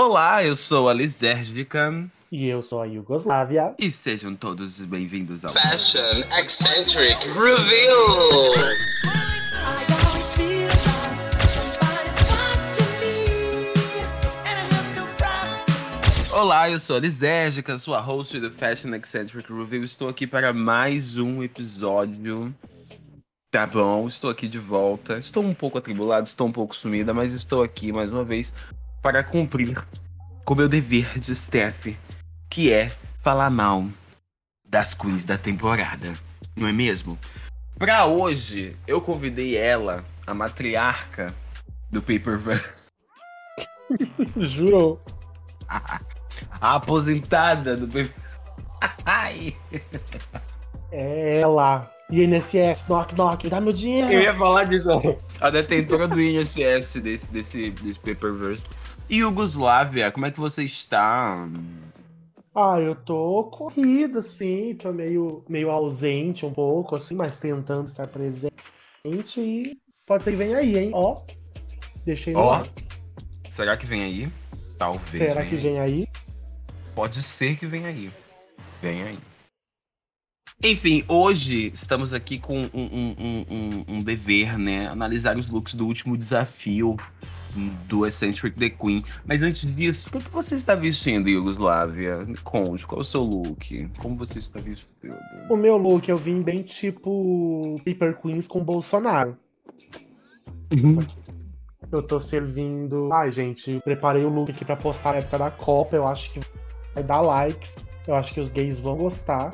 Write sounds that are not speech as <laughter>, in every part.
Olá, eu sou a Lisérgica E eu sou a Yugoslávia. e sejam todos bem-vindos ao Fashion Eccentric Reveal. Olá, eu sou a Lisérgica, sua host do Fashion Eccentric Review. Estou aqui para mais um episódio. Tá bom, estou aqui de volta. Estou um pouco atribulado, estou um pouco sumida, mas estou aqui mais uma vez para cumprir com meu dever de staff, que é falar mal das queens da temporada. Não é mesmo? Pra hoje, eu convidei ela, a matriarca do Paperverse. <laughs> Jurou. <laughs> A aposentada do bebê. <laughs> Ai. É ela. INSS, knock knock, dá meu dinheiro. Eu ia falar disso. A detentora do INSS desse, desse, desse Paperverse. E Yugoslávia, como é que você está? Ah, eu tô corrida, assim, tô meio, meio ausente um pouco, assim, mas tentando estar presente. E pode ser que venha aí, hein? Ó. Deixei no Ó. ar. Será que vem aí? Talvez. Será venha que aí. vem aí? Pode ser que venha aí. Vem aí. Enfim, hoje estamos aqui com um, um- um- um- um dever, né? Analisar os looks do último desafio do Eccentric The Queen. Mas antes disso, o que você está vestindo, Yugoslávia? Me Conte, qual é o seu look? Como você está vestindo? O meu look eu vim bem tipo Paper Queens com Bolsonaro. Eu tô servindo. Ai, gente, preparei o look aqui pra postar na época da Copa. Eu acho que vai dar likes. Eu acho que os gays vão gostar.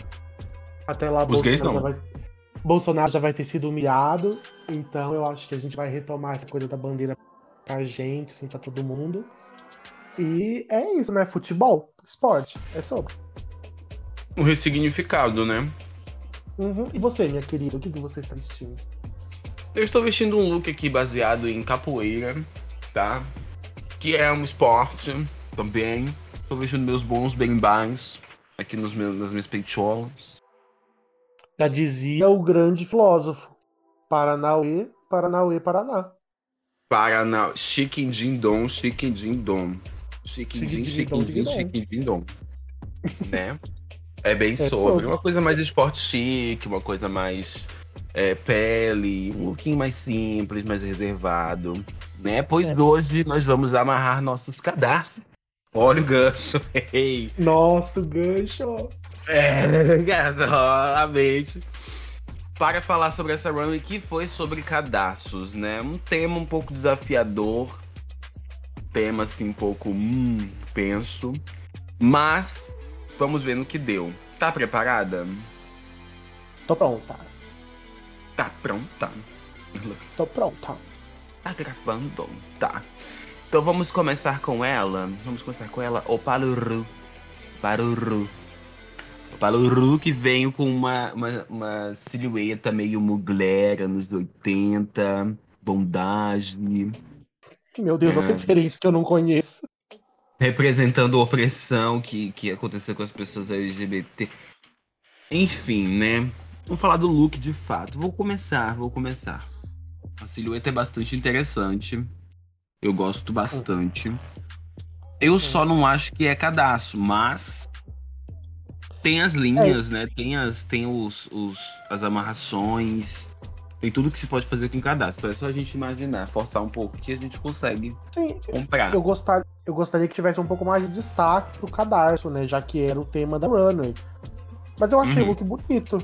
Até lá, Os gays Bolsonaro não. já vai... Bolsonaro já vai ter sido humilhado. Então eu acho que a gente vai retomar essa coisa da bandeira pra gente, assim, pra todo mundo. E é isso, né? Futebol, esporte, é sobre. Um ressignificado, né? Uhum. E você, minha querida, o que, que você está vestindo? Eu estou vestindo um look aqui baseado em capoeira, tá? Que é um esporte também. Estou vestindo meus bons berimbais aqui nos meus, nas minhas peitolas. Já dizia o grande filósofo. Paranauê, Paranauê, Paraná. Paraná, chique din dom, chique din dom. Chique din, Chiquindim-dom, din, dom. Né? É bem sobre. sobre. Uma coisa mais esporte chique, uma coisa mais é, pele, um lookinho mais simples, mais reservado. Né? Pois É. hoje nós vamos amarrar nossos cadastros. Olha o gancho. <laughs> Ei. Nossa, gancho. É, <laughs> exatamente. Para falar sobre essa runway que foi sobre cadastros, né? Um tema um pouco desafiador, tema assim um pouco hum, penso, mas vamos ver no que deu. Tá preparada? Tô pronta. Tá pronta? Tô pronta. Tá gravando? Tá. Então vamos começar com ela. Vamos começar com ela, o. Paluru. O Paluru que veio com uma, uma, uma silhueta meio mugler, anos 80, bondage, Meu Deus, as É. referências que eu não conheço. representando a opressão que, que aconteceu com as pessoas LGBT. Enfim, né? Vamos falar do look de fato. Vou começar, vou começar. A silhueta é bastante interessante. Eu gosto bastante. Eu só não acho que é cadastro, mas tem as linhas, né? Tem as, tem os, os, as amarrações, tem tudo que se pode fazer com cadastro. É só a gente imaginar, forçar um pouco que a gente consegue Sim, comprar. eu, gostar, eu gostaria que tivesse um pouco mais de destaque pro cadarço, né? Já que era o tema da runway. Mas eu achei Uhum. o look bonito.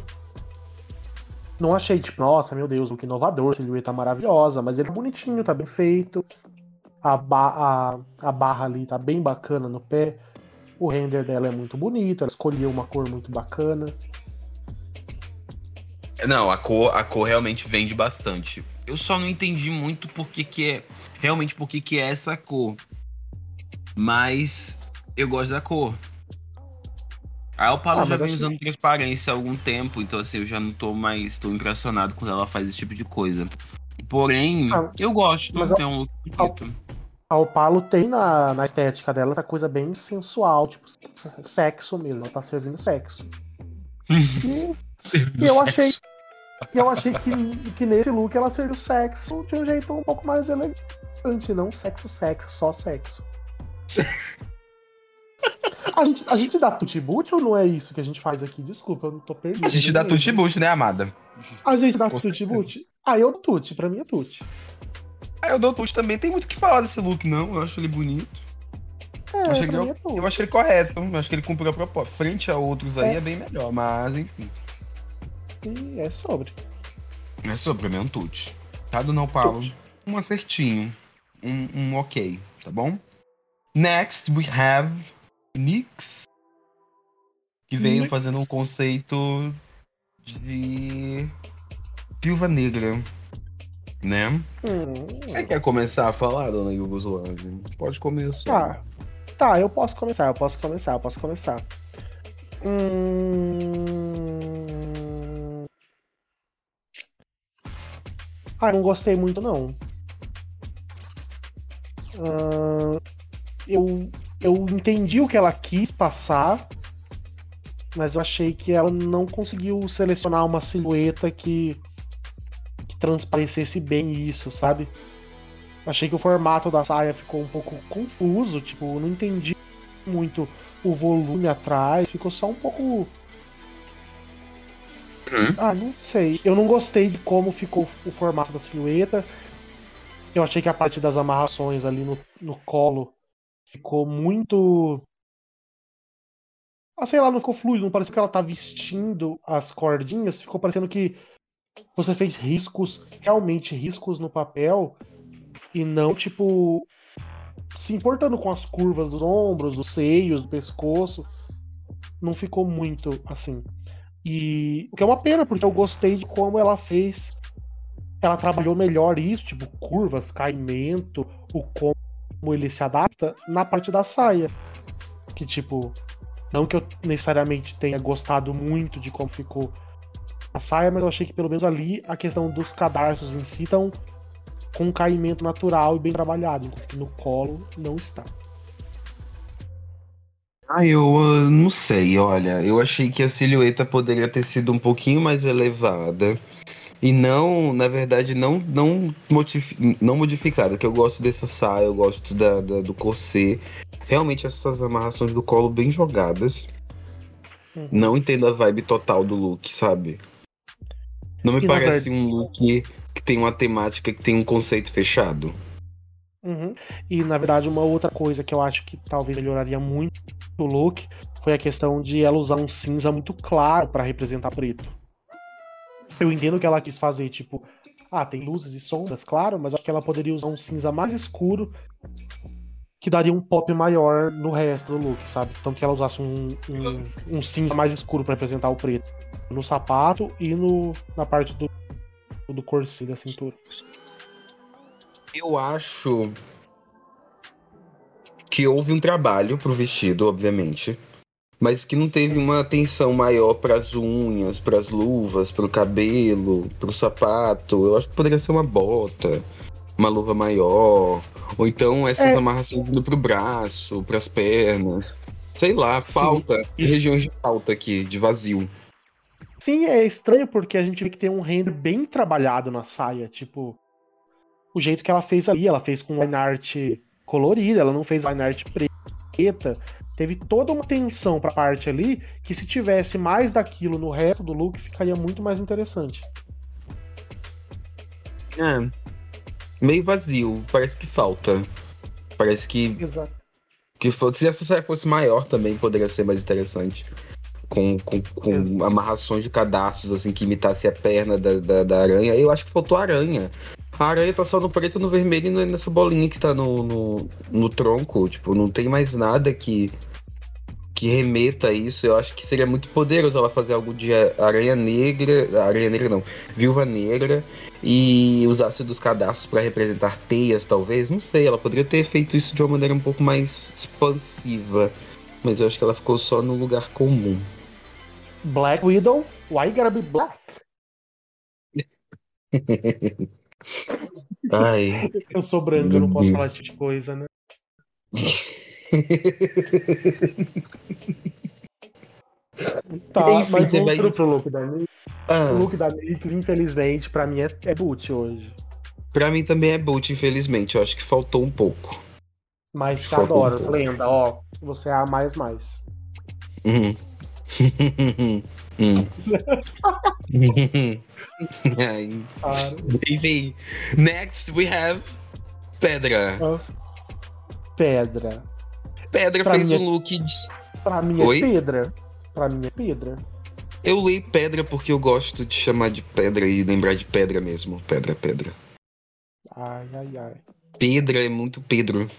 Não achei, tipo, nossa, meu Deus, look inovador, silhueta maravilhosa, mas ele tá bonitinho, tá bem feito. A, ba a, a barra ali tá bem bacana no pé. O render dela é muito bonito, ela escolheu uma cor muito bacana. Não, a cor, a cor realmente vende bastante. Eu só não entendi muito por que, é. Realmente por que, é essa cor. Mas eu gosto da cor. A Alpalo Ah, já vem acho que- usando transparência há algum tempo, então assim, eu já não tô mais tão impressionado quando ela faz esse tipo de coisa. Porém, Ah, eu gosto, mas é um look bonito. A Opalo tem na, na estética dela essa coisa bem sensual, tipo, sexo mesmo, ela tá servindo sexo. <laughs> E Servindo eu sexo. achei- E eu achei que, que nesse look ela serviu sexo de um jeito um pouco mais elegante, não sexo, sexo, só sexo. <laughs> A gente, a gente dá tutti-boot ou não é isso que a gente faz aqui? Desculpa, eu não tô perdido. A gente dá tutti boot, né, amada? A gente dá Com tutti-boot? Ah, eu tutti, pra mim é tutti. Ah, eu dou tutti também. Tem muito o que falar desse look, não. Eu acho ele bonito. É, Eu pra que mim é tutti. Eu acho ele correto. Eu acho que ele cumpriu a proposta. Frente a outros aí É. é bem melhor, mas enfim. E é sobre. É sobre, pra mim é um tutti. Tá do Não Paulo? Um acertinho. Um, um ok, tá bom? Next we have Nix. Que veio Nix. fazendo um conceito de Viúva Negra. Né? Hum, Você quer começar a falar, dona Yugoslávia? Pode começar. Tá. Tá, eu posso começar, eu posso começar, eu posso começar. Hum... Ah, não gostei muito não. Ah, eu, eu entendi o que ela quis passar, mas eu achei que ela não conseguiu selecionar uma silhueta que transparecesse bem isso, sabe? Achei que o formato da saia ficou um pouco confuso, tipo, não entendi muito o volume atrás, ficou só um pouco. Uhum. Ah, não sei. Eu não gostei de como ficou o formato da silhueta. Eu achei que a parte das amarrações ali no, no colo ficou muito. Ah, sei lá, não ficou fluido, não pareceu que ela tá vestindo as cordinhas, ficou parecendo que você fez riscos, realmente riscos no papel, e não, tipo, se importando com as curvas dos ombros, dos seios, do pescoço. Não ficou muito assim. E o que é uma pena, porque eu gostei de como ela fez. Ela trabalhou melhor isso, tipo, curvas, caimento, o como ele se adapta na parte da saia. Que, tipo, não que eu necessariamente tenha gostado muito de como ficou a saia, mas eu achei que pelo menos ali a questão dos cadarços em si estão com um caimento natural e bem trabalhado, no colo não está. Ah, eu ah, não sei, olha. Eu achei que a silhueta poderia ter sido um pouquinho mais elevada. E não, na verdade, não, não, modifi- não modificada. Que eu gosto dessa saia, eu gosto da, da- do corset. Realmente essas amarrações do colo bem jogadas. Uhum. Não entendo a vibe total do look, sabe? Não me E parece um look que tem uma temática, que tem um conceito fechado. Uhum. E na verdade, uma outra coisa que eu acho que talvez melhoraria muito o look foi a questão de ela usar um cinza muito claro para representar preto. Eu entendo que ela quis fazer, tipo, ah, tem luzes e sombras, claro, mas acho que ela poderia usar um cinza mais escuro que daria um pop maior no resto do look, sabe? Então que ela usasse um, um, um cinza mais escuro para representar o preto no sapato e no, na parte do, do corset da cintura. Eu acho que houve um trabalho pro vestido, obviamente, mas que não teve uma atenção maior pras unhas, pras luvas, pro cabelo, pro sapato. Eu acho que poderia ser uma bota, uma luva maior, ou então essas É. amarrações vindo pro braço, pras pernas. Sei lá, falta, isso. regiões de falta aqui, de vazio. Sim, é estranho porque a gente vê que tem um render bem trabalhado na saia, tipo, o jeito que ela fez ali, ela fez com line art colorida, ela não fez line art preta, teve toda uma tensão pra parte ali, que se tivesse mais daquilo no resto do look, ficaria muito mais interessante. É. Meio vazio, parece que falta. Parece que Exato. Que se essa saia fosse maior também poderia ser mais interessante. Com, com, com amarrações de cadastros, assim, que imitasse a perna da, da, da aranha. Eu acho que faltou aranha. A aranha tá só no preto, no vermelho e nessa bolinha que tá no, no, no tronco. Tipo, não tem mais nada que, que remeta a isso. Eu acho que seria muito poderoso ela fazer algo de aranha negra. Aranha negra não. Viúva negra. E usasse dos cadastros pra representar teias, talvez. Não sei, ela poderia ter feito isso de uma maneira um pouco mais expansiva. Mas eu acho que ela ficou só no lugar comum. Black Widow, why gotta be black? <laughs> Ai. Eu sou branco, eu não posso falar esse tipo de coisa, né? <laughs> <laughs> Tá, Enfim, mas você vai- pro look da Nix, Ah, o look da Nix, infelizmente, pra mim é, é boot hoje. pra mim também é boot, infelizmente. Eu acho que faltou um pouco. Mas te Foco adoro, foco. lenda, ó. Você é a mais mais. <laughs> Hum. Hum. Enfim, next we have Pedra. Pedra. Pedra Pra fez é- um look de. Pra mim Oi? é pedra. Pra mim é pedra. Eu leio pedra porque eu gosto de chamar de pedra e lembrar de pedra mesmo. Pedra, pedra. Ai, ai, ai. Pedra é muito Pedro.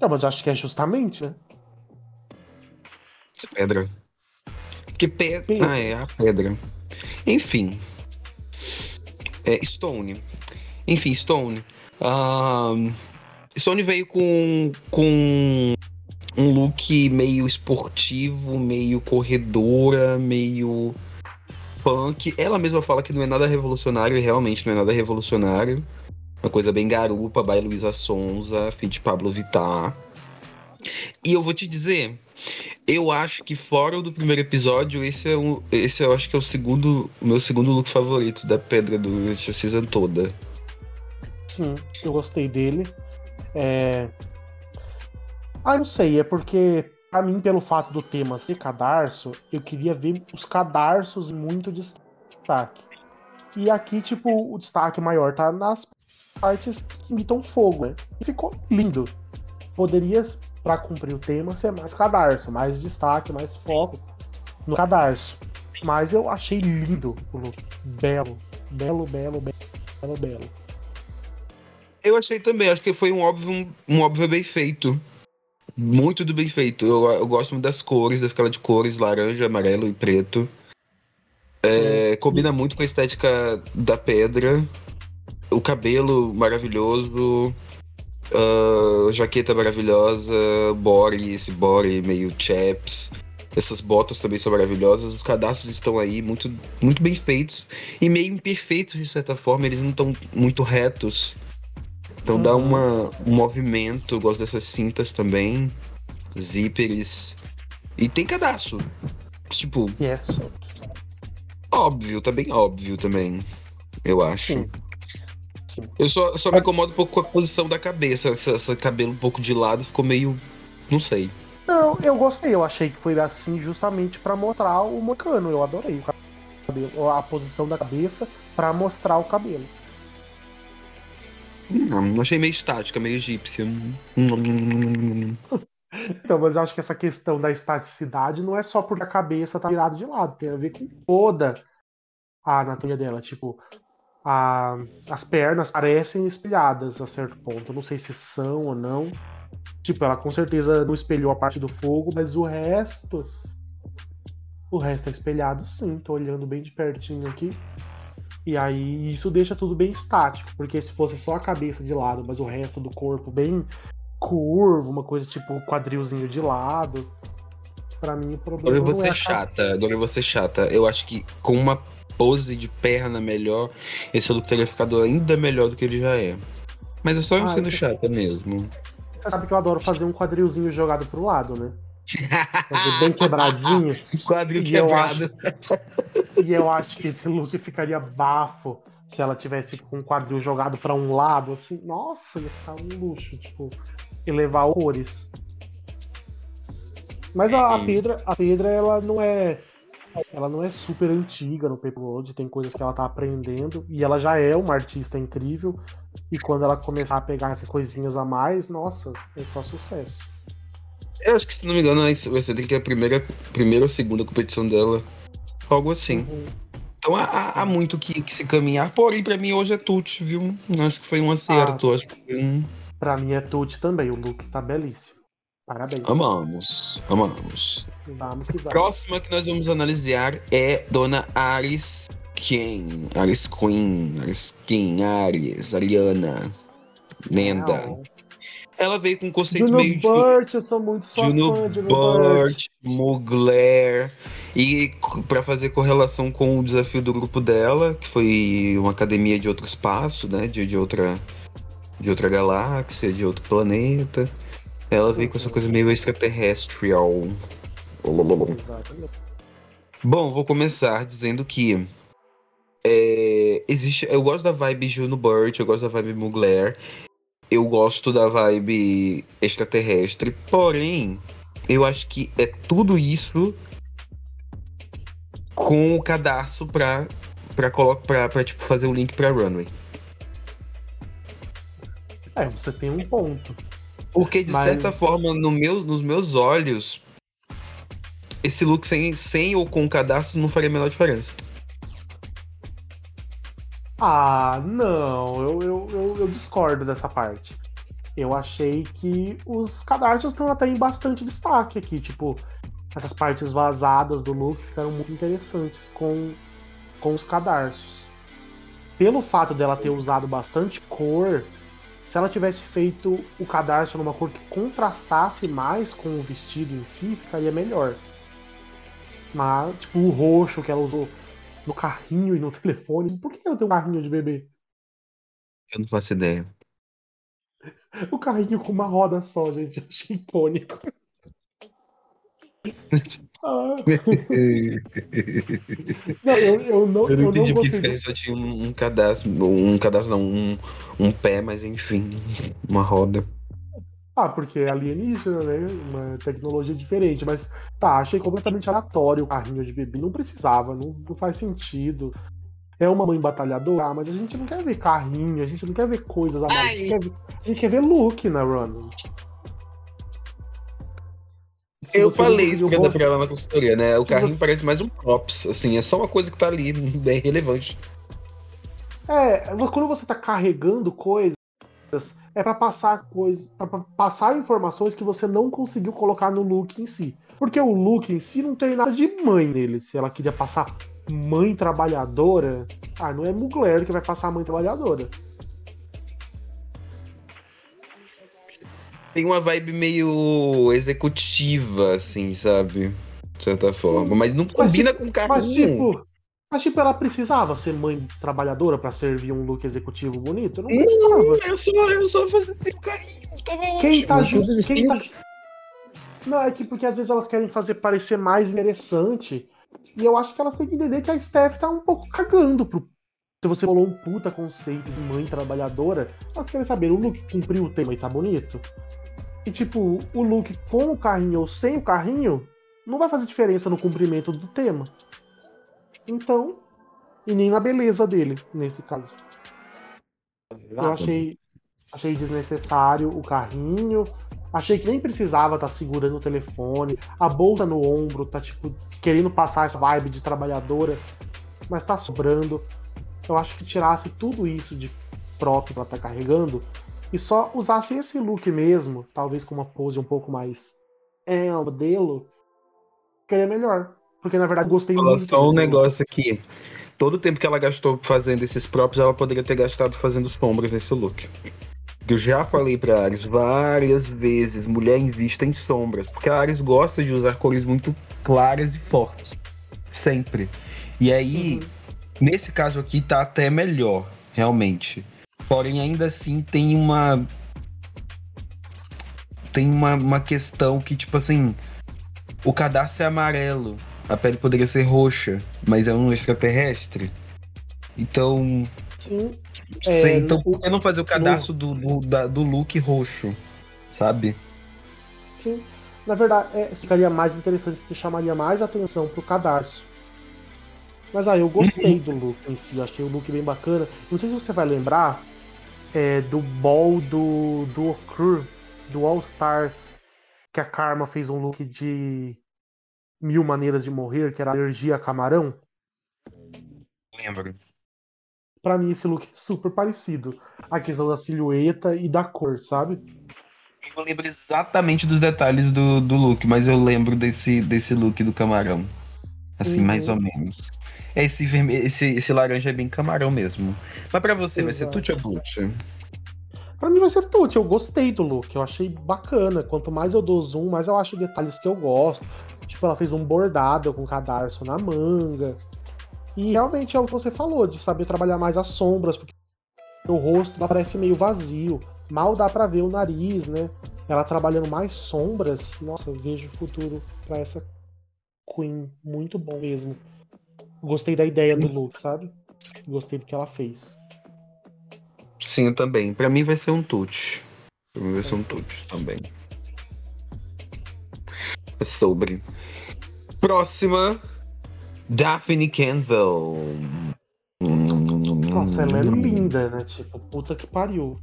Não, mas eu acho que é justamente, né? Pedra. Porque pedra. Pedra. Ah, é a pedra. Enfim. É, Stone. Enfim, Stone. Ahn, Stone veio com, com um look meio esportivo, meio corredora, meio punk. Ela mesma fala que não é nada revolucionário, e realmente não é nada revolucionário. Uma coisa bem garupa, by Luísa Sonza, feat Pablo Vittar. E eu vou te dizer, eu acho que fora do primeiro episódio, esse é o, esse eu acho que é o segundo, o meu segundo look favorito da Pedra a season toda. Sim, eu gostei dele. É... Ah, não sei, é porque, pra mim, pelo fato do tema ser cadarço, eu queria ver os cadarços muito destaque. E aqui, tipo, o destaque maior tá nas partes que imitam fogo, né? E ficou lindo. Poderia, pra cumprir o tema, ser mais cadarço, mais destaque, mais foco no cadarço. Mas eu achei lindo o look. Belo, belo, belo, belo, belo, belo. Eu achei também, acho que foi um óbvio, um, um óbvio bem feito. Muito do bem feito. Eu, eu gosto muito das cores, da escala de cores, laranja, amarelo e preto. É, combina muito com a estética da pedra. O cabelo maravilhoso. ah, jaqueta maravilhosa. Body, esse body meio chaps. Essas botas também são maravilhosas. Os cadastros estão aí muito, muito bem feitos. E meio imperfeitos, de certa forma. Eles não estão muito retos. Então dá uma, um movimento. Eu gosto dessas cintas também. Zíperes. E tem cadastro. Tipo, Yes. óbvio, tá bem óbvio também. Eu acho. Sim. Sim. Eu só, só me incomodo um pouco com a posição da cabeça. Esse, cabelo um pouco de lado ficou meio. Não sei. Não, eu gostei. Eu achei que foi assim justamente pra mostrar o mocano. Eu adorei o cabelo, a posição da cabeça pra mostrar o cabelo. Hum, achei meio estática, meio egípcia. Então, mas eu acho que essa questão da estaticidade não é só porque a cabeça tá virada de lado, tem a ver com toda a anatomia dela. Tipo, a- as pernas parecem espelhadas a certo ponto. Não sei se são ou não. Tipo, ela com certeza não espelhou a parte do fogo, mas o resto. O resto é espelhado sim. Tô olhando bem de pertinho aqui. E aí isso deixa tudo bem estático. Porque se fosse só a cabeça de lado, mas o resto do corpo bem curvo, uma coisa tipo quadrilzinho de lado. Pra mim o problema não ser é a chata. Eu vou ser chata. Eu acho que com uma pose de perna melhor, esse look teria ficado ainda melhor do que ele já é. Mas é só eu Ah, sendo isso- chata mesmo. Você sabe que eu adoro fazer um quadrilzinho jogado pro lado, né? Bem quebradinho. <laughs> Quadril E eu quebrado. E eu acho que esse look ficaria bafo se ela tivesse com o quadril jogado pra um lado, assim. Nossa, ia ficar um luxo, tipo, elevar cores. Mas a, a Sim. Pedra, a Pedra, ela não é. Ela não é super antiga no Paper World, tem coisas que ela tá aprendendo. E ela já é uma artista incrível. E quando ela começar a pegar essas coisinhas a mais, nossa, é só sucesso. Eu acho que, se não me engano, vai ser que é a primeira, primeira ou segunda competição dela. Algo assim. Uhum. Então há, há- muito que, que se caminhar. Porém, pra mim hoje é Tuti, viu? Acho que foi um acerto. Acho que um... Pra mim é Tuti também, o look tá belíssimo. Parabéns. Amamos, amamos. Vamos que vamos. Próxima que nós vamos analisar é Dona Aris Queen. Aris Queen, Aris Queen, Ares, Ariana, lenda. Não. Ela veio com um conceito Juno meio de Burt, eu sou muito Juno fã de Juno Burt. Mugler. E pra fazer correlação com o desafio do grupo dela, que foi uma academia de outro espaço, né? De, de outra de outra galáxia, de outro planeta. Ela veio com essa coisa meio extraterrestrial. Exatamente. Bom, vou começar dizendo que é, existe. Eu gosto da vibe Juno Burt, eu gosto da vibe Mugler. Eu gosto da vibe extraterrestre, porém, eu acho que é tudo isso com o cadarço pra, pra, pra, pra tipo, fazer o link pra Runway. É, você tem um ponto. Porque, de Mas- certa forma, no meu, nos meus olhos, esse look sem, sem ou com o cadarço não faria a menor diferença. Ah, não, eu, eu, eu, eu discordo dessa parte. Eu achei que os cadarços estão até em bastante destaque aqui. Tipo, essas partes vazadas do look ficaram muito interessantes com, com os cadarços. Pelo fato dela ter usado bastante cor, se ela tivesse feito o cadarço numa cor que contrastasse mais com o vestido em si, ficaria melhor. Mas, tipo, o roxo que ela usou no carrinho e no telefone. Por que ela tem um carrinho de bebê? Eu não faço ideia. O <laughs> carrinho com uma roda só, gente. Eu achei icônico. Ah, <laughs> não, eu, eu não, Eu não entendi porque esse carro só tinha um, um cadastro. Um cadastro não, um, um pé, mas enfim, uma roda. Ah, porque é alienígena, né? Uma tecnologia diferente. Mas tá, achei completamente aleatório o carrinho de bebê. Não precisava, não, não faz sentido. É uma mãe batalhadora, ah, mas a gente não quer ver carrinho, a gente não quer ver coisas a mais. A gente quer ver, a gente quer ver look na Run. Eu falei isso porque pra ela na consultoria, né? O Se carrinho você- parece mais um props, assim, é só uma coisa que tá ali, <laughs> bem relevante. É, quando você tá carregando coisas, é pra passar coisas, para passar informações que você não conseguiu colocar no look em si. Porque o look em si não tem nada de mãe nele. Se ela queria passar mãe trabalhadora, ah, não é Mugler que vai passar mãe trabalhadora. Tem uma vibe meio executiva, assim, sabe? De certa forma. Mas não combina com o Mas tipo, mas tipo, ela precisava ser mãe trabalhadora pra servir um look executivo bonito? Não Não, precisava. eu só, eu só fazia o carrinho, tava Quem ótimo. tá, ju- Tudo quem tá Não, é que porque às vezes elas querem fazer parecer mais interessante. E eu acho que elas têm que entender que a Steph tá um pouco cagando pro. Se você falou um puta conceito de mãe trabalhadora, elas querem saber, o look cumpriu o tema e tá bonito? E tipo, o look com o carrinho ou sem o carrinho não vai fazer diferença no cumprimento do tema. Então, e nem na beleza dele, nesse caso. Eu achei, achei desnecessário o carrinho. Achei que nem precisava estar segurando o telefone. A bolsa no ombro tá, tipo, querendo passar essa vibe de trabalhadora, mas tá sobrando. Eu acho que tirasse tudo isso de próprio pra estar carregando e só usasse esse look mesmo, talvez com uma pose um pouco mais é, modelo, ficaria melhor. Porque na verdade gostei Falar muito. só um negócio aqui. Todo o tempo que ela gastou fazendo esses próprios, ela poderia ter gastado fazendo sombras nesse look. Eu já falei pra Ares várias vezes, mulher invista em sombras, porque a Ares gosta de usar cores muito claras e fortes. Sempre. E aí, Uhum. nesse caso aqui, tá até melhor, realmente. Porém, ainda assim, tem uma. Tem uma, uma questão que, tipo assim. O cadastro é amarelo. A pele poderia ser roxa, mas é um extraterrestre. Então. Sim, Não É, sei, então no- por que não fazer o cadastro do, do, da- do look roxo? Sabe? Sim. Na verdade, é, ficaria mais interessante porque chamaria mais atenção pro cadarço. Mas aí, eu gostei <laughs> do look em si, achei o look bem bacana. Não sei se você vai lembrar é, do ball do, do Occur, do All Stars, que a Karma fez um look de Mil Maneiras de Morrer, que era alergia a camarão. Lembro. Pra mim, esse look é super parecido. A questão da silhueta e da cor, sabe? Eu não lembro exatamente dos detalhes do, do look, mas eu lembro desse, desse look do camarão. Assim, Uhum. mais ou menos. Esse, vermelho, esse, esse laranja é bem camarão mesmo. Mas pra você, vai ser Exato. tudo ou Gucci? Pra mim vai ser tudo. Eu gostei do look, eu achei bacana. Quanto mais eu dou zoom, mais eu acho detalhes que eu gosto. Tipo, ela fez um bordado com cadarço na manga. E realmente é o que você falou, de saber trabalhar mais as sombras, porque o rosto parece meio vazio. Mal dá pra ver o nariz, né? Ela trabalhando mais sombras. Nossa, eu vejo futuro pra essa Queen. Muito bom mesmo. Gostei da ideia do look, sabe? Gostei do que ela fez. Sim, também. Pra mim vai ser um tute. Pra mim vai ser um tute também. É Sobre. Próxima. Daphne Canville. Nossa, ela é linda, né? Tipo, puta que pariu.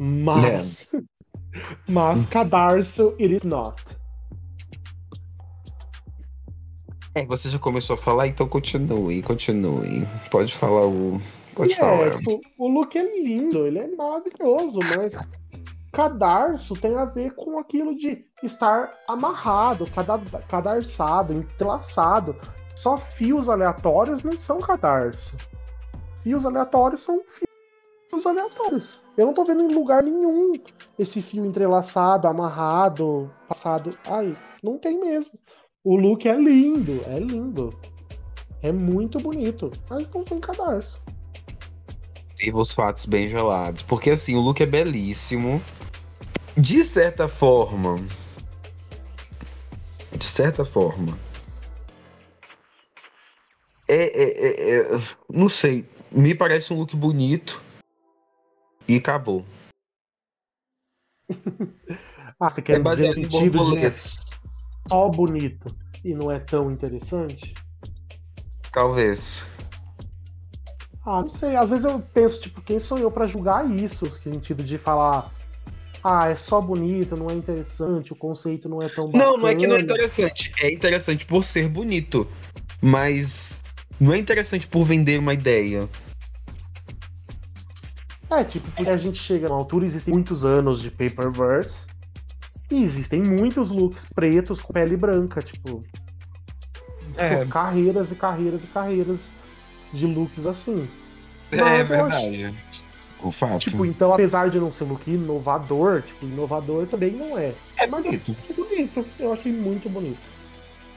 Mas. <laughs> Mas cadarço, it is not. É, você já começou a falar, então continue, continue. Pode falar o. Pode E falar. É, tipo, o look é lindo, ele é maravilhoso, mas cadarço tem a ver com aquilo de estar amarrado, cada- cadarçado, entrelaçado. Só fios aleatórios não são cadarço. Fios aleatórios são fios aleatórios. Eu não tô vendo em lugar nenhum esse fio entrelaçado, amarrado, passado. Ai, não tem mesmo. O look é lindo, é lindo. É muito bonito, mas não tem cadarço. Sirva os fatos bem gelados. Porque assim, o look é belíssimo. De certa forma. De certa forma. É, é- é- é- não sei. Me parece um look bonito. E acabou. <laughs> Ah, você quer É dizer no sentido de que é só bonito e não é tão interessante? Talvez. Ah, não sei. Às vezes eu penso, tipo, quem sou eu pra julgar isso? No sentido de falar, ah, é só bonito, não é interessante, o conceito não é tão bacana. Não, não é que não é interessante. É interessante por ser bonito. Mas não é interessante por vender uma ideia. É, tipo, porque a gente chega numa altura, existem muitos anos de Paperverse, e existem muitos looks pretos com pele branca, tipo, É, pô, carreiras e carreiras e carreiras de looks assim. é Mas eu verdade. O fato. Tipo, então, apesar de não ser look inovador, tipo, inovador também não é. é Mas bonito. achei bonito, eu achei muito bonito.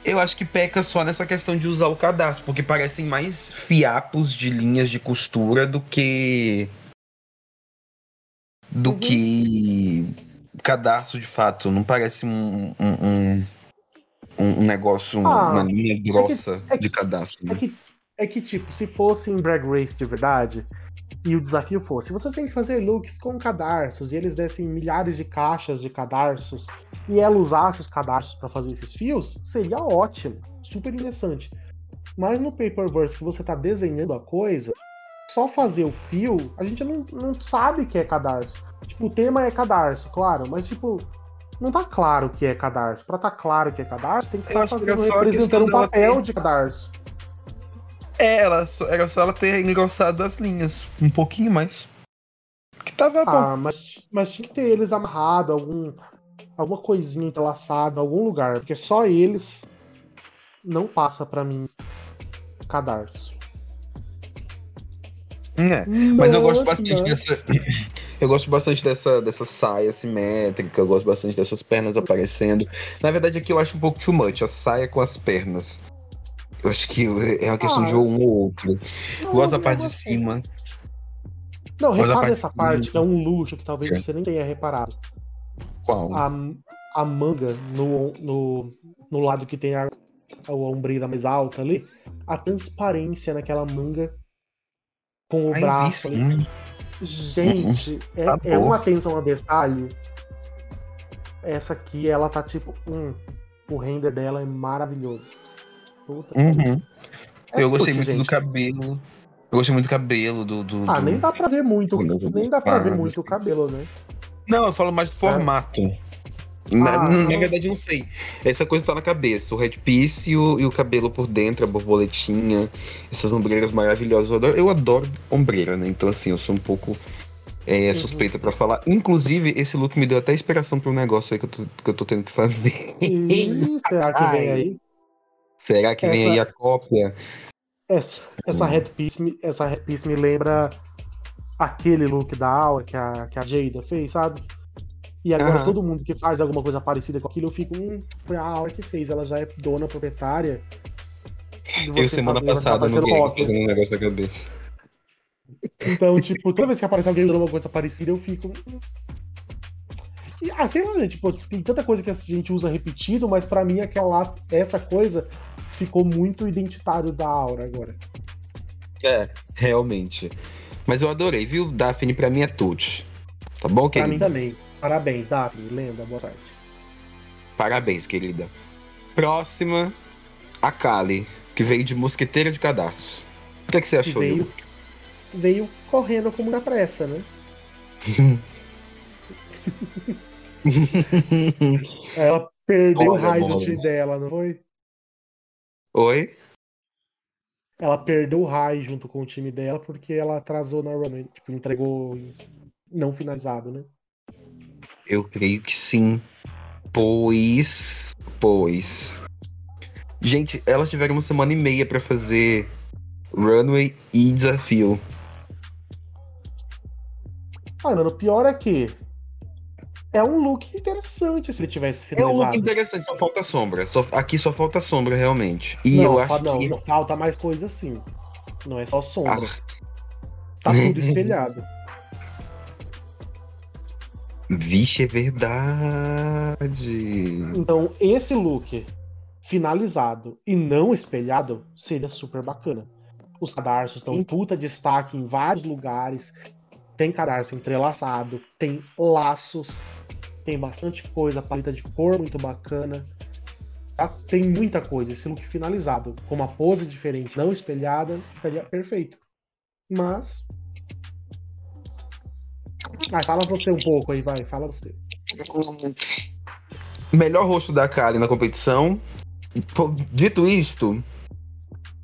Eu acho que peca só nessa questão de usar o cadastro, porque parecem mais fiapos de linhas de costura do que. do Uhum. que cadastro de fato. Não parece um. um, um, um negócio, Ah, uma linha grossa é que- de cadastro. É né? que, é que, tipo, se fosse em Drag Race de verdade, e o desafio fosse, vocês têm que fazer looks com cadarços, e eles dessem milhares de caixas de cadarços, e ela usasse os cadarços pra fazer esses fios, seria ótimo, super interessante. Mas no Paperverse que você tá desenhando a coisa, só fazer o fio, a gente não, não sabe que é cadarço. Tipo, o tema é cadarço, claro, mas tipo, não tá claro que é cadarço. Pra tá claro que é cadarço, tem que estar que fazendo, questão representando um papel ter- de cadarço. É, ela só- era só ela ter engrossado as linhas um pouquinho mais. Que tava bom. Ah, mas, mas tinha que ter eles amarrados, algum, alguma coisinha entrelaçada, em algum lugar, porque só eles não passa pra mim cadarço. É. Mas eu gosto bastante dessa. <laughs> Eu gosto bastante dessa, dessa saia simétrica, eu gosto bastante dessas pernas aparecendo. Na verdade, aqui eu acho um pouco too much, a saia com as pernas. Eu acho que é uma questão Ah, de um ou outro. Não, Gosto da eu parte de cima. Não, Gosto da repara parte essa parte, cima. que é um luxo que talvez É. você nem tenha reparado. Qual? A, a manga no, no, no lado que tem a, a ombreira mais alta ali, a transparência naquela manga com o Ai, braço vi, ali. Gente, é, Tá é uma atenção a detalhe. Essa aqui, ela tá tipo. Hum, o render dela é maravilhoso. Puta. Uhum. É eu gostei muito do gente. cabelo. Eu gostei muito do cabelo, do. do- Ah, do- nem dá pra ver muito. Nem dá pra ver ah, muito o cabelo, né? Não, eu falo mais do formato. Na, Ah, na- na verdade, eu não sei. Essa coisa tá na cabeça. O headpiece e o, e o cabelo por dentro, a borboletinha, essas ombreiras maravilhosas. Eu adoro, eu adoro ombreira, né? Então, assim, eu sou um pouco é, Uhum. suspeita pra falar. Inclusive, esse look me deu até inspiração pra um negócio aí que eu tô, que eu tô tendo que fazer. E será que vem <laughs> aí? Será que vem Essa- aí a cópia? Essa, essa headpiece, me- essa headpiece me lembra aquele look da Aura que a, que a Jada fez, sabe? E agora Aham. todo mundo que faz alguma coisa parecida com aquilo, eu fico, hum, foi a Aura que fez, ela já é dona proprietária. Eu semana passada no cópia. fazendo um negócio na cabeça. Então, tipo, toda vez que aparece alguém usando uma coisa parecida, eu fico. hum. E, ah, sei lá, né? Tipo, tem tanta coisa que a gente usa repetido, mas pra mim aquela, essa coisa ficou muito identitário da Aura agora. É, realmente. Mas eu adorei, viu? Daphne pra mim é tudo. Tá bom, Pra mim querida? também. Parabéns, Daphne. Lenda, boa tarde. Parabéns, querida. Próxima, a Kali, que veio de Mosqueteira de Cadastro. O que, é que você achou? veio, veio correndo com muita pressa, né? <laughs> Ela perdeu o raio dela, não foi? Oi? Ela perdeu o raio junto com o time dela porque ela atrasou na run, tipo, entregou não finalizado, né? Eu creio que sim. Pois. Pois. Gente, elas tiveram uma semana e meia pra fazer runway e desafio. Ah, mano, o pior é que é um look interessante se ele tivesse É um look finalizado. interessante, só falta sombra. Só- aqui só falta sombra, realmente. E não, eu acho não, que. não, falta mais coisa assim. Não é só sombra. Ah, Tá tudo <laughs> espelhado. vixe, é verdade. Então, esse look finalizado e não espelhado seria super bacana. Os cadarços estão em puta destaque em vários lugares. Tem cadarço entrelaçado, tem laços, tem bastante coisa, paleta de cor muito bacana. Tá? Tem muita coisa. Esse look finalizado, com uma pose diferente, não espelhada, ficaria perfeito. Mas. Ah, fala você um pouco aí, vai, fala você. Melhor rosto da Kali na competição. Dito isto,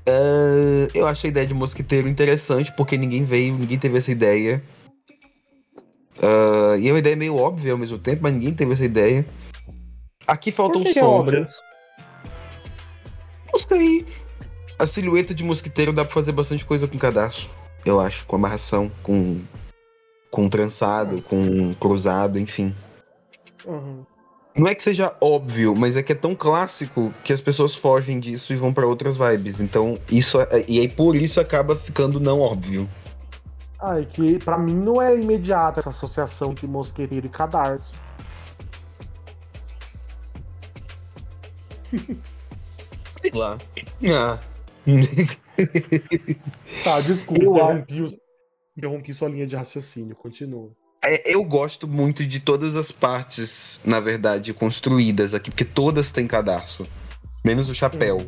é, eu achei a ideia de mosquiteiro interessante, porque ninguém veio, ninguém teve essa ideia. Ah, e é uma ideia meio óbvia ao mesmo tempo, mas ninguém teve essa ideia. Aqui faltam Por que é sombras. Não sei. A silhueta de mosquiteiro dá pra fazer bastante coisa com cadastro, eu acho, com amarração, com, com trançado, com cruzado, enfim. Uhum. Não é que seja óbvio, mas é que é tão clássico que as pessoas fogem disso e vão pra outras vibes. Então, isso é- e aí por isso acaba ficando não óbvio. Ah, é que pra mim não é imediata essa associação de mosqueteiro e cadarço. Sei lá. Ah. Tá, desculpa, Eu interrompi, o- interrompi sua linha de raciocínio, continua. É, eu gosto muito de todas as partes, na verdade, construídas aqui, porque todas têm cadastro. Menos o chapéu.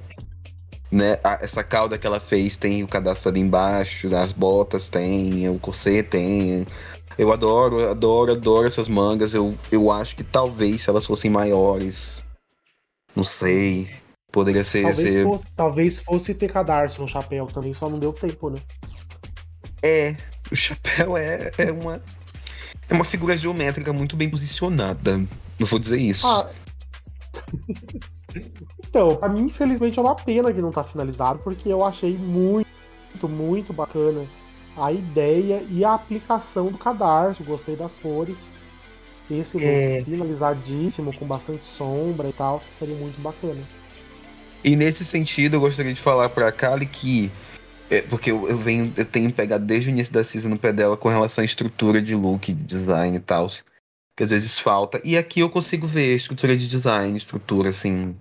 Né? A- essa cauda que ela fez tem o cadastro ali embaixo, as botas tem, o corset tem. Eu adoro, adoro, adoro essas mangas. Eu, eu acho que talvez se elas fossem maiores. Não sei. Poderia ser. Talvez ser- fosse, talvez fosse ter cadarço no chapéu também, só não deu tempo, né? É, o chapéu é, é uma. É uma figura geométrica muito bem posicionada. Não vou dizer isso. Ah. <laughs> então, pra mim, infelizmente, é uma pena que não tá finalizado, porque eu achei muito, muito bacana a ideia e a aplicação do cadarço. Gostei das cores. Esse É. finalizadíssimo, com bastante sombra e tal, ficaria muito bacana. E nesse sentido, eu gostaria de falar pra Kali que. é, porque eu, eu venho, eu tenho pegado desde o início da season no pé dela com relação à estrutura de look, de design e tal. Que às vezes falta. E aqui eu consigo ver estrutura de design, estrutura, assim.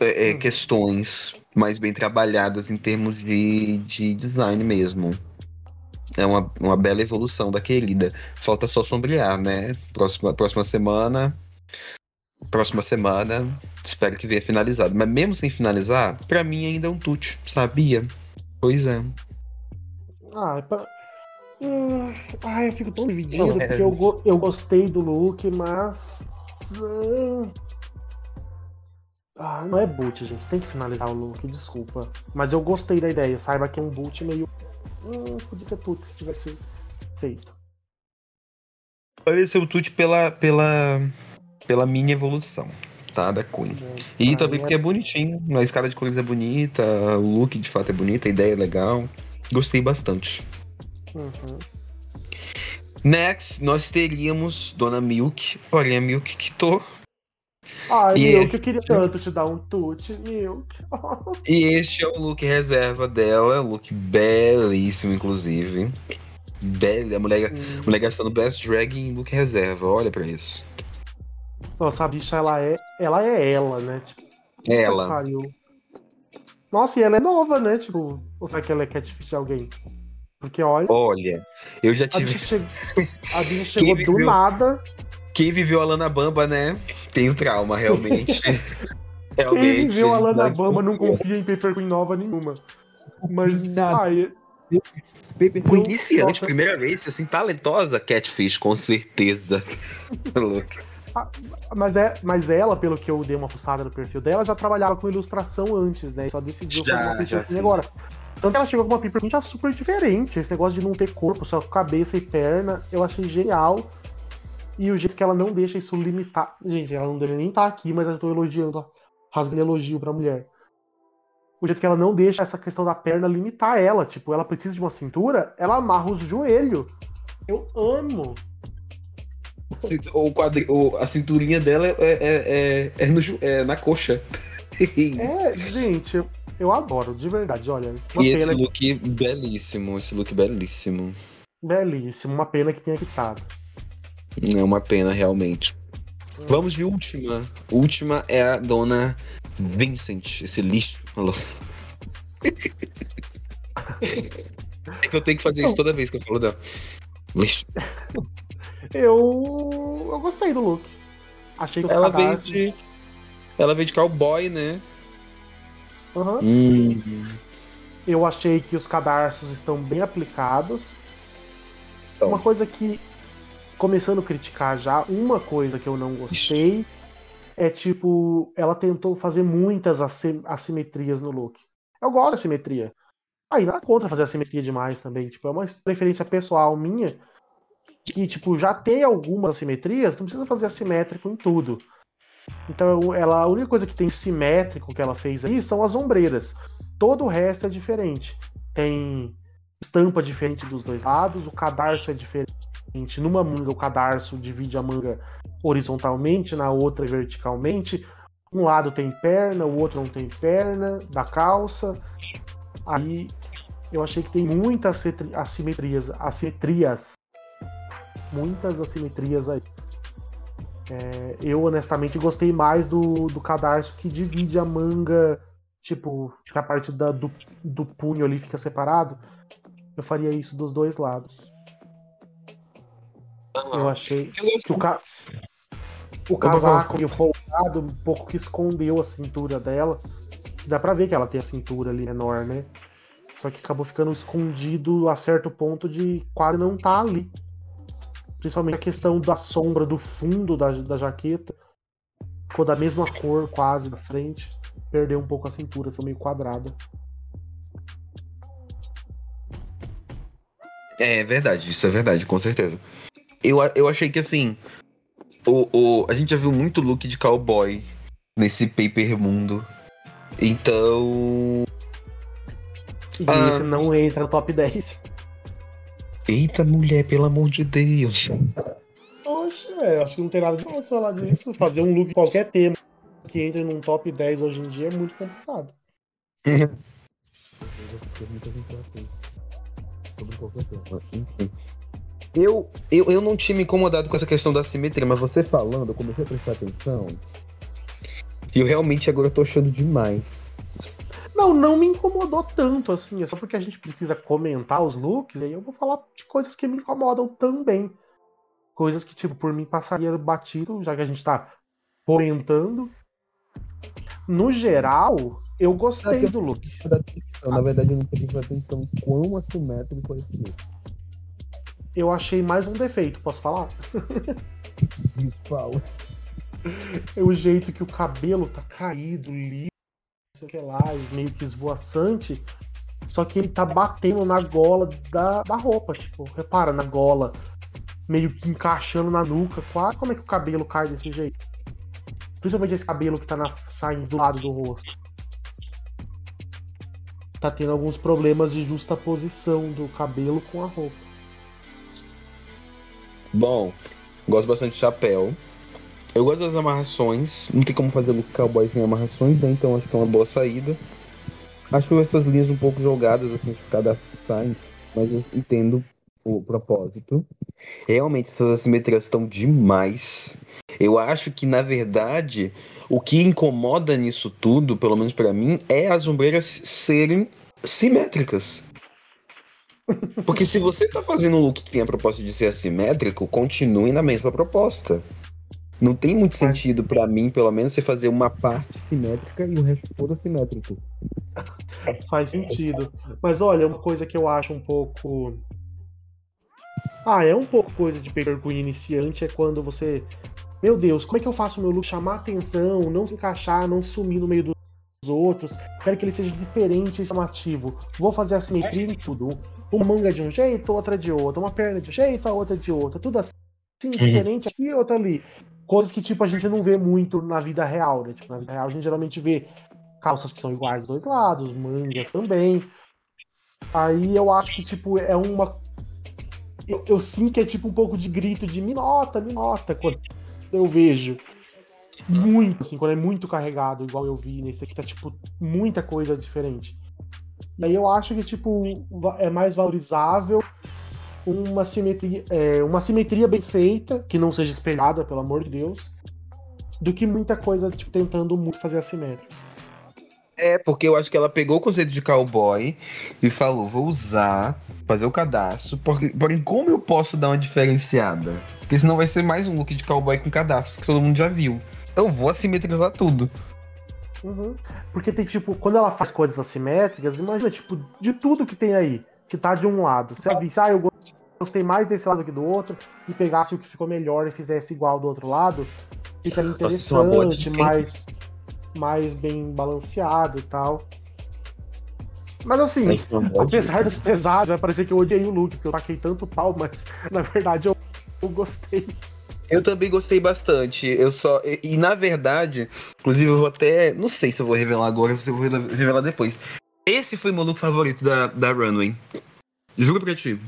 É, é, Hum. Questões mais bem trabalhadas em termos de, de design mesmo. É uma, uma bela evolução da querida. Falta só sombrear, né? Próxima, próxima semana. Próxima semana. Espero que venha finalizado. Mas mesmo sem finalizar, pra mim ainda é um tute, sabia? Pois é. Ah, é pra... Hum, Ai, eu fico tão dividido, Não, é- porque eu, go- eu gostei do look, mas. hum, Ah, não é boot, gente. Tem que finalizar o look, desculpa. Mas eu gostei da ideia. Saiba que é um boot meio. Hum, podia ser putz se tivesse feito. Pareceu o tute pela, pela, pela minha evolução, tá? Da Queen. E Pra também porque é bonitinho. A escala de cores é bonita, o look de fato é bonito, a ideia é legal. Gostei bastante. Uhum. Next, nós teríamos Dona Milk, porém a Milk quitou. Ai, E Milk, eu queria tanto te dar um tute, Milk. <laughs> E este é o look reserva dela, um look belíssimo, inclusive. Bela, a mulher, a mulher gastando Best Drag em look reserva, olha pra isso. Nossa, a bicha, ela é. Ela é ela, né? Tipo, Ela. pariu. Nossa, e ela é nova, né? Tipo, ou será que ela é catfish de alguém? Porque olha, Olha, eu já a tive. bicha, che... <laughs> a bicha chegou do viveu? nada. Quem viveu a Lana Bamba, né? Tem um trauma, realmente. <laughs> realmente. Quem viveu a Bamba não confia em Paper Queen nova nenhuma. Mas, Nada. Paper Queen Eu- iniciante, nossa. primeira race, assim, talentosa, Catfish, com certeza. <laughs> Louco. mas, é, mas ela, pelo que eu dei uma fuçada no perfil dela, já trabalhava com ilustração antes, né? Só decidiu Já, fazer uma já Paper Queen agora. Tanto que ela chegou com uma Paper Queen já super diferente. Esse negócio de não ter corpo, só cabeça e perna, eu achei genial. E o jeito que ela não deixa isso limitar. Gente, ela não deveria nem estar aqui, mas eu tô elogiando, rasgando elogio pra mulher. O jeito que ela não deixa essa questão da perna limitar ela. Tipo, ela precisa de uma cintura, ela amarra os joelhos. Eu amo. O quadri... o- a cinturinha dela é, é, é, é no é na coxa. <laughs> É, gente, eu, eu adoro, de verdade. Olha, e esse look belíssimo, esse look belíssimo. belíssimo, uma pena que tenha quitado. É uma pena, realmente. Vamos de última. Última é a dona Vincent, esse lixo. Alô. É que eu tenho que fazer isso toda vez que eu falo dela. Lixo. Eu, eu gostei do look. Achei que Ela veio de. Ela veio de cowboy, né? Aham. Hum. Eu achei que os cadarços estão bem aplicados. Então. Uma coisa que, começando a criticar já, uma coisa que eu não gostei é tipo, ela tentou fazer muitas assi- assimetrias no look. Eu gosto da assimetria. Aí nada contra fazer assimetria demais também. Tipo, é uma preferência pessoal minha que, tipo, já tem algumas assimetrias, não precisa fazer assimétrico em tudo. Então, ela, a única coisa que tem simétrico que ela fez aí são as ombreiras. Todo o resto é diferente. Tem estampa diferente dos dois lados, o cadarço é diferente. Numa manga, o cadarço divide a manga horizontalmente, na outra verticalmente. Um lado tem perna, o outro não tem perna, da calça. Aí eu achei que tem muitas assimetrias, assimetrias. Muitas assimetrias aí. É, eu honestamente gostei mais do, do cadarço que divide a manga, tipo, que a parte da- do, do punho ali fica separado. Eu faria isso dos dois lados. Eu achei que o, ca... o casaco e o folgado um pouco que escondeu a cintura dela. Dá pra ver que ela tem a cintura ali menor, né? Só que acabou ficando escondido a certo ponto de quase não tá ali. Principalmente a questão da sombra do fundo da, da jaqueta. Ficou da mesma cor quase da frente. Perdeu um pouco a cintura, ficou meio quadrada. É verdade, isso é verdade, com certeza. Eu, eu achei que assim. O, o, a gente já viu muito look de cowboy nesse paper mundo. Então. E Ah. esse não entra no top 10. Eita mulher, pelo amor de Deus. Oxe, velho, acho que não tem nada de mais falar disso. Fazer um look qualquer tema que entre num top 10 hoje em dia é muito complicado. <laughs> Eu, eu, eu não tinha me incomodado com essa questão da simetria, mas você falando, eu comecei a prestar atenção. E eu realmente agora tô achando demais. Não, não me incomodou tanto assim. É só porque a gente precisa comentar os looks, aí eu vou falar de coisas que me incomodam também. Coisas que, tipo, por mim passaria batido, já que a gente tá comentando. No geral, eu gostei do look. Na verdade, eu não prestei atenção quão assimétrico é esse look. Eu achei mais um defeito, posso falar? Fala. <laughs> É o jeito que o cabelo tá caído, liso, não sei o que lá, meio que esvoaçante. Só que ele tá batendo na gola da, da roupa, tipo, repara, na gola, meio que encaixando na nuca. Quase como é que o cabelo cai desse jeito? Principalmente esse cabelo que tá na, saindo do lado do rosto. Tá tendo alguns problemas de justaposição do cabelo com a roupa. Bom, gosto bastante de chapéu. Eu gosto das amarrações. Não tem como fazer look cowboy sem amarrações, né? Então acho que é uma boa saída. Acho essas linhas um pouco jogadas, assim, esses cadastros saem, mas eu entendo o propósito. Realmente essas assimetrias estão demais. Eu acho que, na verdade, o que incomoda nisso tudo, pelo menos pra mim, é as ombreiras serem simétricas. <laughs> Porque se você tá fazendo um look que tem a proposta de ser assimétrico, continue na mesma proposta. Não tem muito sentido pra mim, pelo menos, você fazer uma parte simétrica e o resto todo assimétrico. Faz sentido. Mas olha, uma coisa que eu acho um pouco. Ah, é um pouco coisa de paper iniciante é quando você. Meu Deus, como é que eu faço o meu look chamar atenção, não se encaixar, não sumir no meio dos outros? Quero que ele seja diferente e chamativo. Vou fazer assimetria em tudo. Uma manga de um jeito, outra de outro. Uma perna de um jeito, a outra de outro. Tudo assim, diferente aqui e outra ali. Coisas que, tipo, a gente não vê muito na vida real, né? Tipo, na vida real a gente geralmente vê calças que são iguais dos dois lados, mangas também. Aí eu acho que, tipo, é uma. Eu, eu sinto que é tipo um pouco de grito de me nota, me nota, quando eu vejo. Muito, assim, quando é muito carregado, igual eu vi nesse aqui, tá, tipo, muita coisa diferente. E aí eu acho que, tipo, é mais valorizável uma simetria, é, uma simetria bem feita, que não seja espelhada, pelo amor de Deus, do que muita coisa, tipo, tentando muito fazer assimétrico. É, porque eu acho que ela pegou o conceito de cowboy e falou: vou usar, fazer o cadastro, porque, porém, como eu posso dar uma diferenciada? Porque senão vai ser mais um look de cowboy com cadastros que todo mundo já viu. Eu vou assimetrizar tudo. Uhum. Porque tem, tipo, quando ela faz coisas assimétricas, imagina, tipo, de tudo que tem aí, que tá de um lado. Se ela visse, ah, eu gostei mais desse lado que do outro, e pegasse o que ficou melhor e fizesse igual do outro lado, ficaria Nossa, isso é interessante, dica, hein? Mais, bem balanceado e tal. Mas assim, apesar dos pesados, vai parecer que eu odiei o look, porque eu taquei tanto pau, mas <laughs> na verdade eu, eu gostei. Eu também gostei bastante. Eu só. E, e, na verdade, inclusive eu vou até. Não sei se eu vou revelar agora ou se eu vou revela- revelar depois. Esse foi meu look favorito da, da Runway. Juro pra ti.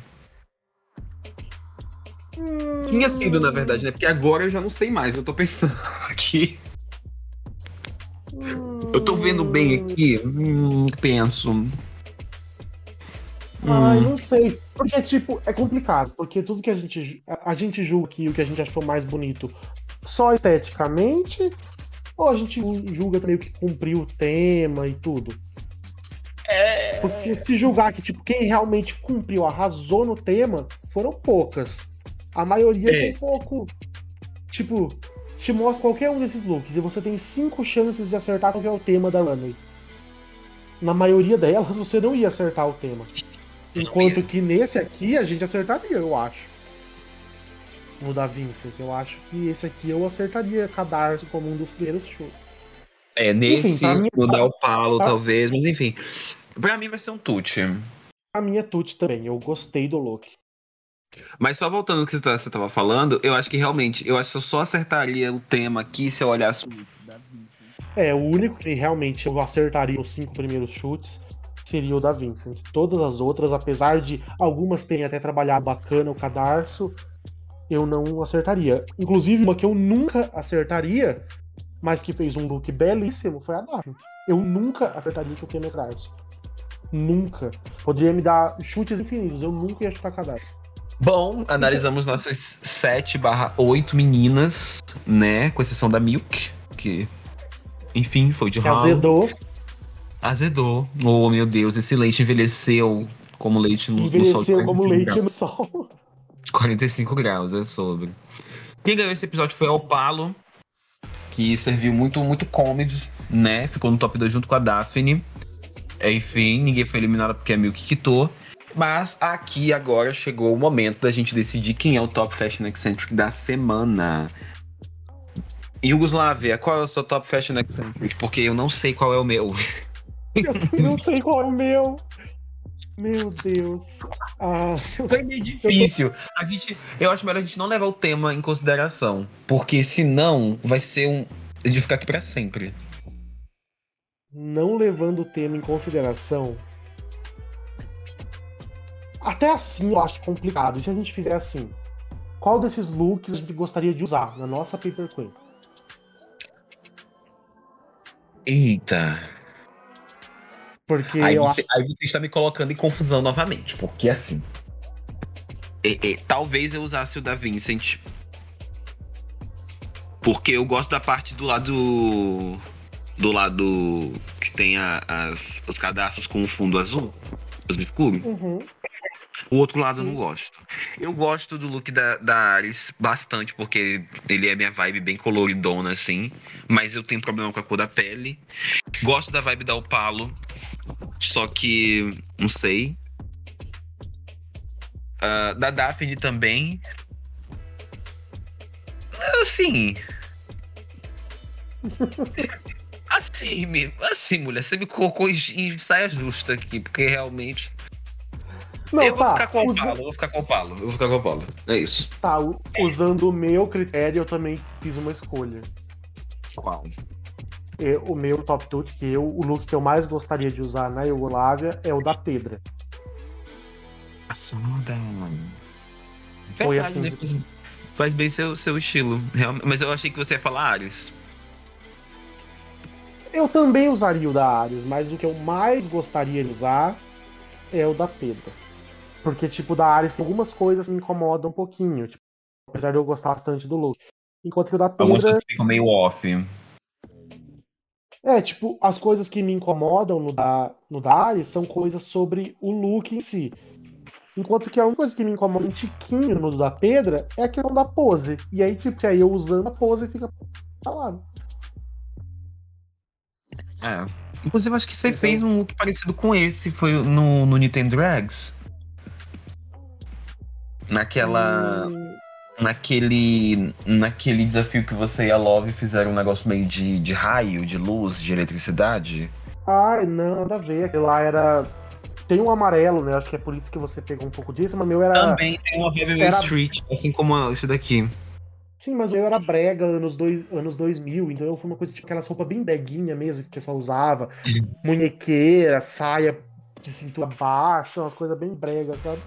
Tinha sido, na verdade, né? Porque agora eu já não sei mais. Eu tô pensando <laughs> aqui. Eu tô vendo bem aqui. Hum, penso. Ai, Hum, não sei. Porque, tipo, é complicado. Porque tudo que a gente, a, a gente julga que o que a gente achou mais bonito só esteticamente, ou a gente ju- julga também o que cumpriu o tema e tudo? É. Porque se julgar que, tipo, quem realmente cumpriu, arrasou no tema, foram poucas. A maioria É. tem um pouco. Tipo, te mostra qualquer um desses looks e você tem cinco chances de acertar qual é o tema da runway. Na maioria delas, <laughs> você não ia acertar o tema. Enquanto que nesse aqui a gente acertaria, eu acho. No da Vincent. Eu acho que esse aqui eu acertaria Cadarço como um dos primeiros chutes. é, nesse, Enfim, mim- no o palo, pra- talvez, mas enfim. Pra mim vai ser um tute. A minha Tut também, eu gostei do look. Mas só voltando ao que você tá- você tava falando, eu acho que realmente, eu acho que eu só acertaria o tema aqui se eu olhasse o. É, o único que realmente eu acertaria os cinco primeiros chutes seria o da Vincent. Todas as outras, apesar de algumas terem até trabalhado bacana o cadarço, eu não acertaria. Inclusive, uma que eu nunca acertaria, mas que fez um look belíssimo, foi a Daphne. Eu nunca acertaria que é cadarço. Nunca. Poderia me dar chutes infinitos, eu nunca ia chutar cadarço. Bom, analisamos nossas 7 barra 8 meninas, né? Com exceção da Milk, que, enfim, foi de ralo. azedou, Azedou. Oh, meu Deus, esse leite envelheceu como leite no, no sol envelheceu como 45 leite graus. no sol. De 45 graus, é sobre. Quem ganhou esse episódio foi a Opalo, que serviu muito, muito comedy, né? Ficou no top 2 junto com a Daphne. Enfim, ninguém foi eliminado porque a Milk quitou. Mas aqui agora chegou o momento da gente decidir quem é o top fashion eccentric da semana. Yugoslávia, qual é o seu top fashion eccentric? Porque eu não sei qual é o meu. <laughs> Eu não sei qual é o meu. Meu Deus. Ah, Foi meio difícil. A gente, eu acho melhor a gente não levar o tema em consideração, porque senão vai ser um de ficar aqui pra sempre. não levando o tema em consideração. Até assim eu acho complicado. E se a gente fizer assim? Qual desses looks a gente gostaria de usar na nossa Paper Queen? Eita. Porque Aí eu você, aí você está me colocando em confusão novamente, porque assim. é- é, talvez eu usasse o da Vincent. Porque eu gosto da parte do lado. Do lado que tem a- as- os cadastros com o fundo azul, azul escuro. acho. Uhum. O outro lado eu Sim. não gosto. Eu gosto do look da, da Ares bastante, porque ele é minha vibe bem coloridona, assim. Mas eu tenho problema com a cor da pele. Gosto da vibe da Opalo. Só que. Não sei. Ah, da Daphne também. Assim. <laughs> Assim, assim, mulher, você me colocou em saia justa aqui, porque realmente. Não, eu vou tá. ficar com o usa- Paulo, eu vou ficar com o Paulo, eu vou ficar com o Paulo. É isso. tá, usando o meu critério, eu também fiz uma escolha. Qual? E o meu top tut, que eu, o look que eu mais gostaria de usar na Iugoslávia é o da Pedra. Passada. Foi Verdade, assim. né? Faz, faz bem seu, seu estilo. real- Mas eu achei que você ia falar Ares. Eu também usaria o da Ares, mas o que eu mais gostaria de usar é o da Pedra. Porque, tipo, da Ares tem algumas coisas que me incomodam um pouquinho. Tipo, apesar de eu gostar bastante do look. Enquanto que o da Algumas Pedra. coisas ficam meio off. É, tipo, as coisas que me incomodam no da, no da Ares são coisas sobre o look em si. Enquanto que a única coisa que me incomoda um tiquinho no da Pedra é a questão da pose. E aí, tipo, se aí eu usando a pose fica falado. É. Inclusive, acho que você Então- fez um look parecido com esse. Foi no, no Nintendo Drags. Naquela. Hum, Naquele. Naquele desafio que você e a Love fizeram um negócio meio de, de raio, de luz, de eletricidade. Ai, não, nada a ver. Aquele lá era. Tem um amarelo, né? Acho que é por isso que você pegou um pouco disso, mas meu era. Também tem uma meio era- street, assim como esse daqui. Sim, mas o meu era brega anos, dois, anos 2000, então foi uma coisa tipo aquelas roupas bem breguinha mesmo que o pessoal usava. Munhequeira, saia de cintura baixa, umas coisas bem bregas, sabe?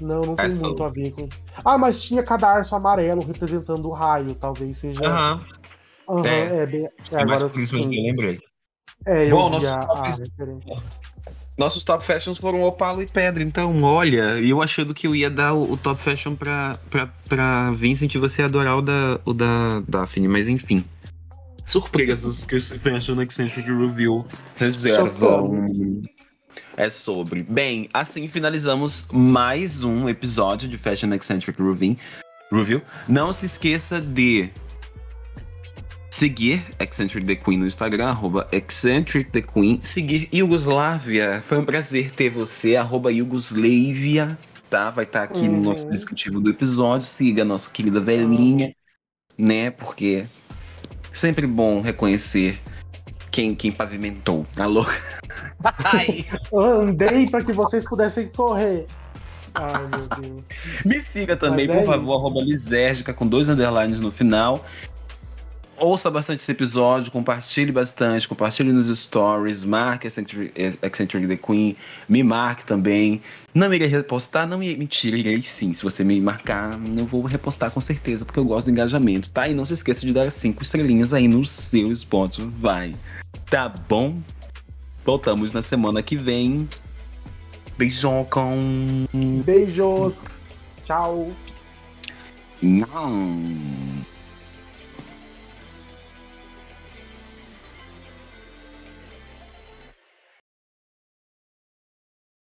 Não, não tem Essa- muito a ver com isso. Ah, mas tinha cadarço amarelo representando o raio, talvez seja. Aham. Aham, é. é. bem. É, É mais agora por isso que eu sim. lembrei. É, eu Bom, vi nosso a, top- a referência. Nossos top fashions foram Opalo e Pedra, então olha, e eu achando que eu ia dar o, o top fashion pra, pra, pra Vincent e você adorar o da, o da Daphne, mas enfim. Surpresas que esse Fashion Eccentric Review reservam. É sobre. Bem, assim finalizamos mais um episódio de Fashion Eccentric Review. Review. Não se esqueça de seguir Eccentric The Queen no Instagram, arroba Eccentric The Queen. Seguir Yugoslávia. Foi um prazer ter você, arroba Yugoslavia, tá? Vai estar aqui no Uhum. nosso descritivo do episódio. Siga a nossa querida velhinha, né? Porque sempre bom reconhecer quem, quem pavimentou. Alô? <laughs> Ai. Andei pra que vocês pudessem correr. Ai, meu Deus. Me siga também, Mas é por favor, arroba Lisérgica, com dois underlines no final. Ouça bastante esse episódio, compartilhe bastante, compartilhe nos stories, marque Eccentric, Eccentric The Queen, me marque também. Não irei repostar, não irei, mentira, irei sim. Se você me marcar, eu vou repostar com certeza, porque eu gosto do engajamento, tá? E não se esqueça de dar cinco estrelinhas aí no seu Spotify, tá bom? Voltamos na semana que vem. Beijão com... Beijos. Tchau. Não.